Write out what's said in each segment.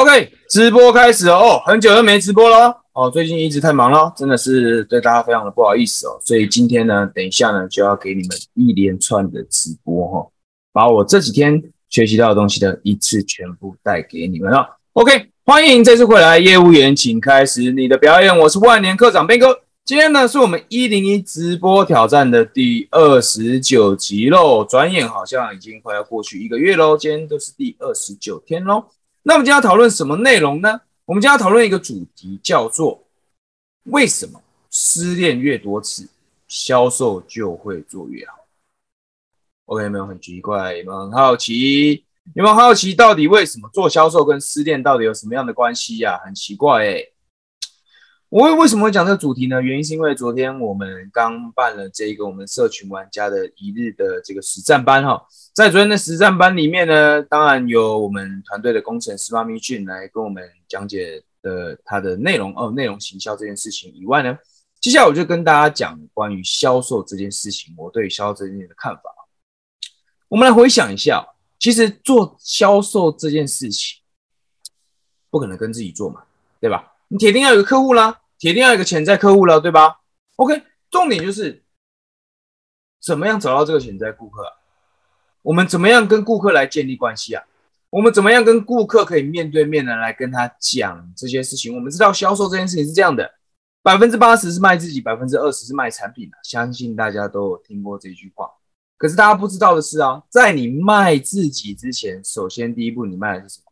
OK，直播开始哦，很久都没直播了哦，最近一直太忙了，真的是对大家非常的不好意思哦，所以今天呢，等一下呢就要给你们一连串的直播哈，把我这几天学习到的东西的一次全部带给你们了。OK，欢迎这次回来业务员，请开始你的表演，我是万年课长边哥。今天呢，是我们一零一直播挑战的第二十九集喽。转眼好像已经快要过去一个月喽，今天都是第二十九天喽。那我们今天要讨论什么内容呢？我们今天要讨论一个主题，叫做为什么失恋越多次，销售就会做越好。OK，有没有很奇怪？有没有很好奇？有没有好奇到底为什么做销售跟失恋到底有什么样的关系呀？很奇怪哎。我为什么会讲这个主题呢？原因是因为昨天我们刚办了这一个我们社群玩家的一日的这个实战班哈，在昨天的实战班里面呢，当然有我们团队的工程师妈咪俊来跟我们讲解的他的内容哦，内容行销这件事情以外呢，接下来我就跟大家讲关于销售这件事情，我对销售这件事情的看法。我们来回想一下，其实做销售这件事情不可能跟自己做嘛，对吧？你铁定要有个客户啦，铁定要有个潜在客户了，对吧？OK，重点就是怎么样找到这个潜在顾客？我们怎么样跟顾客来建立关系啊？我们怎么样跟顾客可以面对面的来跟他讲这些事情？我们知道销售这件事情是这样的，百分之八十是卖自己，百分之二十是卖产品的，相信大家都有听过这句话。可是大家不知道的是啊，在你卖自己之前，首先第一步你卖的是什么？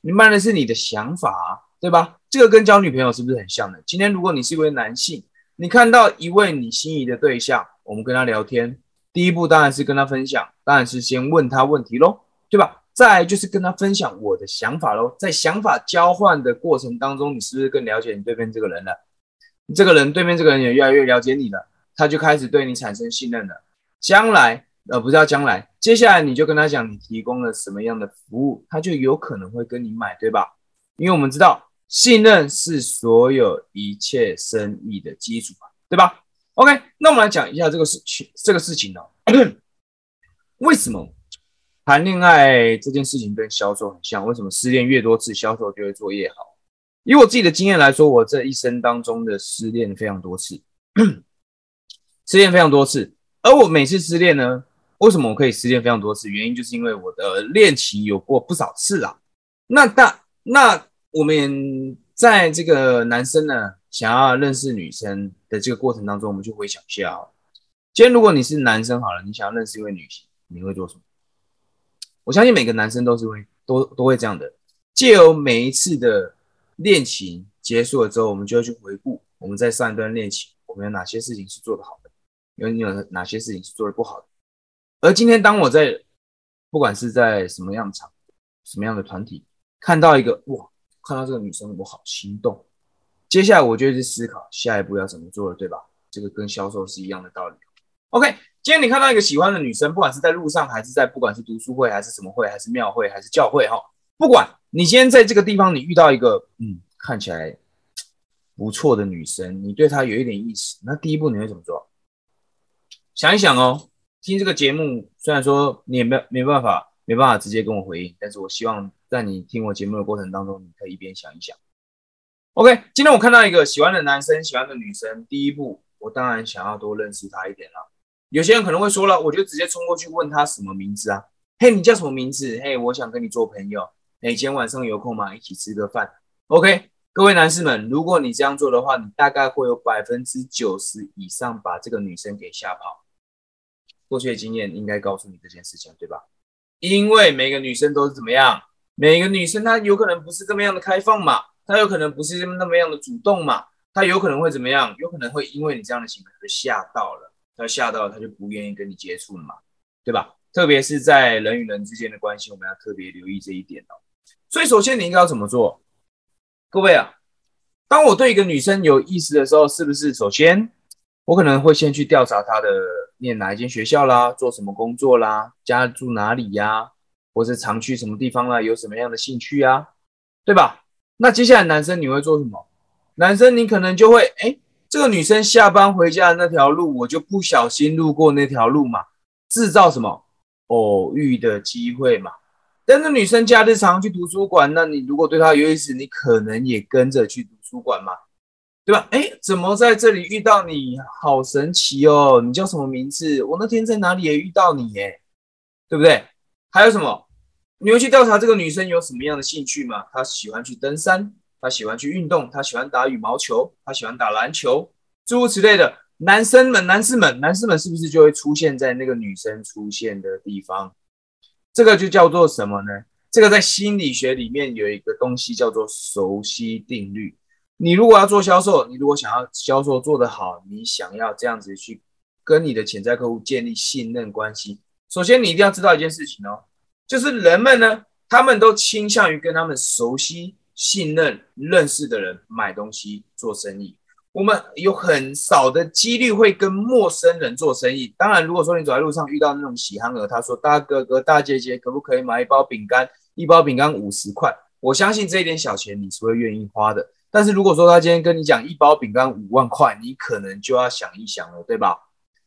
你卖的是你的想法。对吧？这个跟交女朋友是不是很像的？今天如果你是一位男性，你看到一位你心仪的对象，我们跟他聊天，第一步当然是跟他分享，当然是先问他问题喽，对吧？再就是跟他分享我的想法喽。在想法交换的过程当中，你是不是更了解你对面这个人了？这个人对面这个人也越来越了解你了，他就开始对你产生信任了。将来，呃，不是要将来，接下来你就跟他讲你提供了什么样的服务，他就有可能会跟你买，对吧？因为我们知道。信任是所有一切生意的基础对吧？OK，那我们来讲一下这个事情，这个事情呢，为什么谈恋爱这件事情跟销售很像？为什么失恋越多次，销售就会做越好？以我自己的经验来说，我这一生当中的失恋非常多次，失恋非常多次，而我每次失恋呢，为什么我可以失恋非常多次？原因就是因为我的恋情有过不少次啊。那大那。我们在这个男生呢想要认识女生的这个过程当中，我们就回想一下哦。今天如果你是男生好了，你想要认识一位女性，你会做什么？我相信每个男生都是会都都会这样的。借由每一次的恋情结束了之后，我们就要去回顾我们在上一段恋情，我们有哪些事情是做得好的，有有哪些事情是做得不好的。而今天当我在不管是在什么样场、什么样的团体，看到一个哇。看到这个女生，我好心动。接下来我就去思考下一步要怎么做了，对吧？这个跟销售是一样的道理。OK，今天你看到一个喜欢的女生，不管是在路上，还是在不管是读书会，还是什么会，还是庙会，还是教会，哈，不管你今天在这个地方，你遇到一个嗯看起来不错的女生，你对她有一点意思，那第一步你会怎么做？想一想哦。听这个节目，虽然说你也没没办法，没办法直接跟我回应，但是我希望。在你听我节目的过程当中，你可以一边想一想。OK，今天我看到一个喜欢的男生，喜欢的女生，第一步，我当然想要多认识他一点了。有些人可能会说了，我就直接冲过去问他什么名字啊？嘿，你叫什么名字？嘿，我想跟你做朋友。哎，今天晚上有空吗？一起吃个饭。OK，各位男士们，如果你这样做的话，你大概会有百分之九十以上把这个女生给吓跑。过去的经验应该告诉你这件事情，对吧？因为每个女生都是怎么样？每个女生她有可能不是这么样的开放嘛，她有可能不是那么样的主动嘛，她有可能会怎么样？有可能会因为你这样的行为而吓到了，她吓到了，她就不愿意跟你接触了嘛，对吧？特别是在人与人之间的关系，我们要特别留意这一点哦。所以首先你应该要怎么做？各位啊，当我对一个女生有意思的时候，是不是首先我可能会先去调查她的念哪一间学校啦，做什么工作啦，家住哪里呀？或是常去什么地方啦？有什么样的兴趣啊？对吧？那接下来男生你会做什么？男生你可能就会，哎，这个女生下班回家的那条路，我就不小心路过那条路嘛，制造什么偶遇的机会嘛？但是女生假日常去图书馆，那你如果对她有意思，你可能也跟着去图书馆嘛，对吧？哎，怎么在这里遇到你？好神奇哦！你叫什么名字？我那天在哪里也遇到你耶，对不对？还有什么？你会去调查这个女生有什么样的兴趣吗？她喜欢去登山，她喜欢去运动，她喜欢打羽毛球，她喜欢打篮球，诸如此类的。男生们、男士们、男士们，是不是就会出现在那个女生出现的地方？这个就叫做什么呢？这个在心理学里面有一个东西叫做熟悉定律。你如果要做销售，你如果想要销售做得好，你想要这样子去跟你的潜在客户建立信任关系，首先你一定要知道一件事情哦，就是人们呢，他们都倾向于跟他们熟悉、信任、认识的人买东西、做生意。我们有很少的几率会跟陌生人做生意。当然，如果说你走在路上遇到那种喜憨儿，他说：“大哥哥、大姐姐，可不可以买一包饼干？一包饼干五十块。”我相信这一点小钱你是会愿意花的。但是如果说他今天跟你讲一包饼干五万块，你可能就要想一想了，对吧？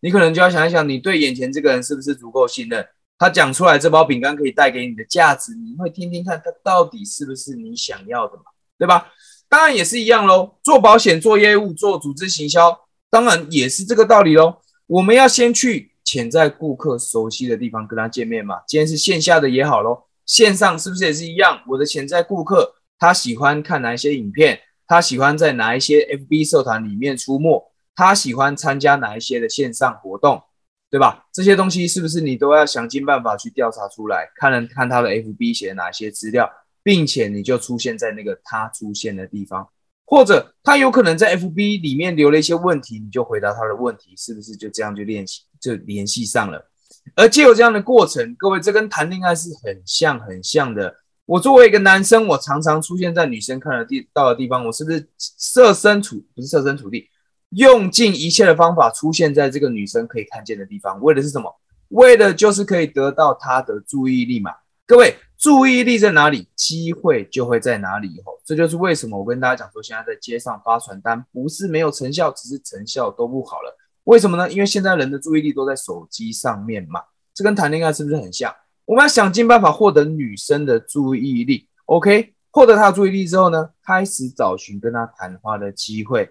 你可能就要想一想，你对眼前这个人是不是足够信任？他讲出来这包饼干可以带给你的价值，你会听听看他到底是不是你想要的嘛？对吧？当然也是一样喽，做保险、做业务、做组织行销，当然也是这个道理喽。我们要先去潜在顾客熟悉的地方跟他见面嘛。今天是线下的也好喽，线上是不是也是一样？我的潜在顾客他喜欢看哪一些影片？他喜欢在哪一些 FB 社团里面出没？他喜欢参加哪一些的线上活动？对吧？这些东西是不是你都要想尽办法去调查出来？看了看他的 FB 写哪些资料？并且你就出现在那个他出现的地方，或者他有可能在 FB 里面留了一些问题，你就回答他的问题，是不是就这样就练习就联系上了？而借有这样的过程，各位这跟谈恋爱是很像很像的。我作为一个男生，我常常出现在女生看的地到的地方，我是不是设身处不是设身处地，用尽一切的方法出现在这个女生可以看见的地方，为的是什么？为的就是可以得到她的注意力嘛，各位。注意力在哪里，机会就会在哪里。以后，这就是为什么我跟大家讲说，现在在街上发传单不是没有成效，只是成效都不好了。为什么呢？因为现在人的注意力都在手机上面嘛。这跟谈恋爱是不是很像？我们要想尽办法获得女生的注意力。OK，获得她的注意力之后呢，开始找寻跟她谈话的机会，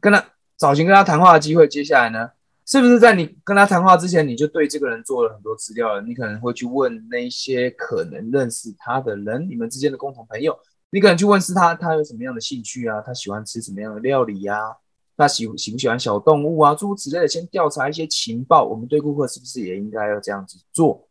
跟她找寻跟她谈话的机会。接下来呢？是不是在你跟她谈话之前，你就对这个人做了很多资料了？你可能会去问那些可能认识他的人，你们之间的共同朋友，你可能去问是他，他有什么样的兴趣啊？他喜欢吃什么样的料理呀？他喜喜不喜欢小动物啊？诸如此类的，先调查一些情报。我们对顾客是不是也应该要这样子做？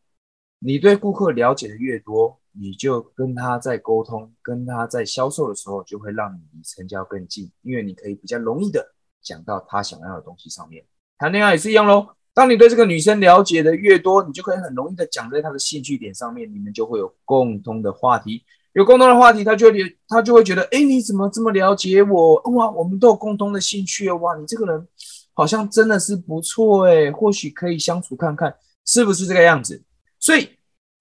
你对顾客了解的越多，你就跟他在沟通，跟他在销售的时候，就会让你离成交更近，因为你可以比较容易的讲到他想要的东西上面。谈恋爱也是一样喽。当你对这个女生了解的越多，你就可以很容易的讲在她的兴趣点上面，你们就会有共通的话题。有共同的话题，他就会他就会觉得，哎，你怎么这么了解我？哇，我们都有共同的兴趣哇，你这个人好像真的是不错哎，或许可以相处看看，是不是这个样子？所以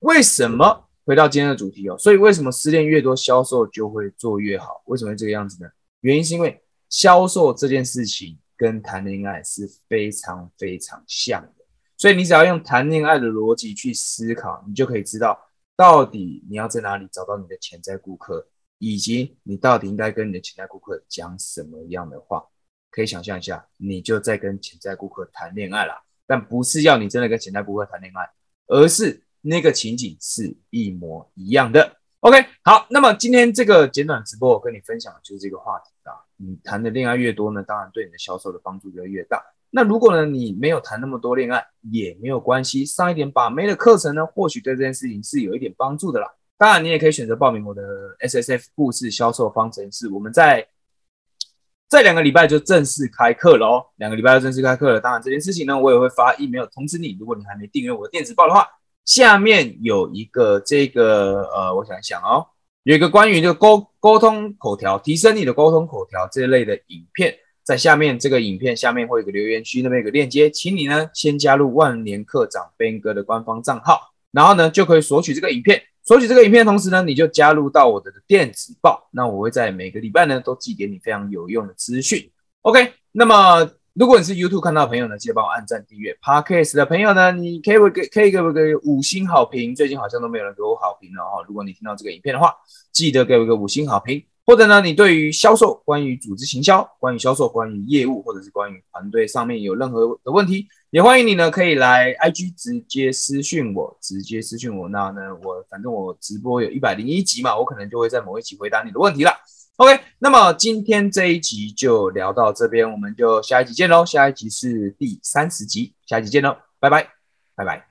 为什么回到今天的主题哦？所以为什么失恋越多，销售就会做越好？为什么会这个样子呢？原因是因为销售这件事情。跟谈恋爱是非常非常像的，所以你只要用谈恋爱的逻辑去思考，你就可以知道到底你要在哪里找到你的潜在顾客，以及你到底应该跟你的潜在顾客讲什么样的话。可以想象一下，你就在跟潜在顾客谈恋爱了，但不是要你真的跟潜在顾客谈恋爱，而是那个情景是一模一样的。OK，好，那么今天这个简短直播，我跟你分享的就是这个话题啊。你谈的恋爱越多呢，当然对你的销售的帮助就越大。那如果呢，你没有谈那么多恋爱，也没有关系，上一点把妹的课程呢，或许对这件事情是有一点帮助的啦。当然，你也可以选择报名我的 SSF 故事销售方程式。我们在这两个礼拜就正式开课了哦，两个礼拜就正式开课了。当然，这件事情呢，我也会发 email 通知你。如果你还没订阅我的电子报的话。下面有一个这个呃，我想一想哦，有一个关于这个沟沟通口条，提升你的沟通口条这一类的影片，在下面这个影片下面会有个留言区，那边有个链接，请你呢先加入万年课长 Ben 哥的官方账号，然后呢就可以索取这个影片，索取这个影片的同时呢，你就加入到我的电子报，那我会在每个礼拜呢都寄给你非常有用的资讯。OK，那么。如果你是 YouTube 看到的朋友呢，记得帮我按赞订阅。Podcast 的朋友呢，你可以给可以给我个五星好评。最近好像都没有人给我好评了哦。如果你听到这个影片的话，记得给我一个五星好评。或者呢，你对于销售、关于组织行销、关于销售、关于业务，或者是关于团队上面有任何的问题，也欢迎你呢可以来 IG 直接私讯我，直接私讯我。那呢，我反正我直播有一百零一集嘛，我可能就会在某一集回答你的问题了。OK，那么今天这一集就聊到这边，我们就下一集见喽。下一集是第三十集，下一集见喽，拜拜，拜拜。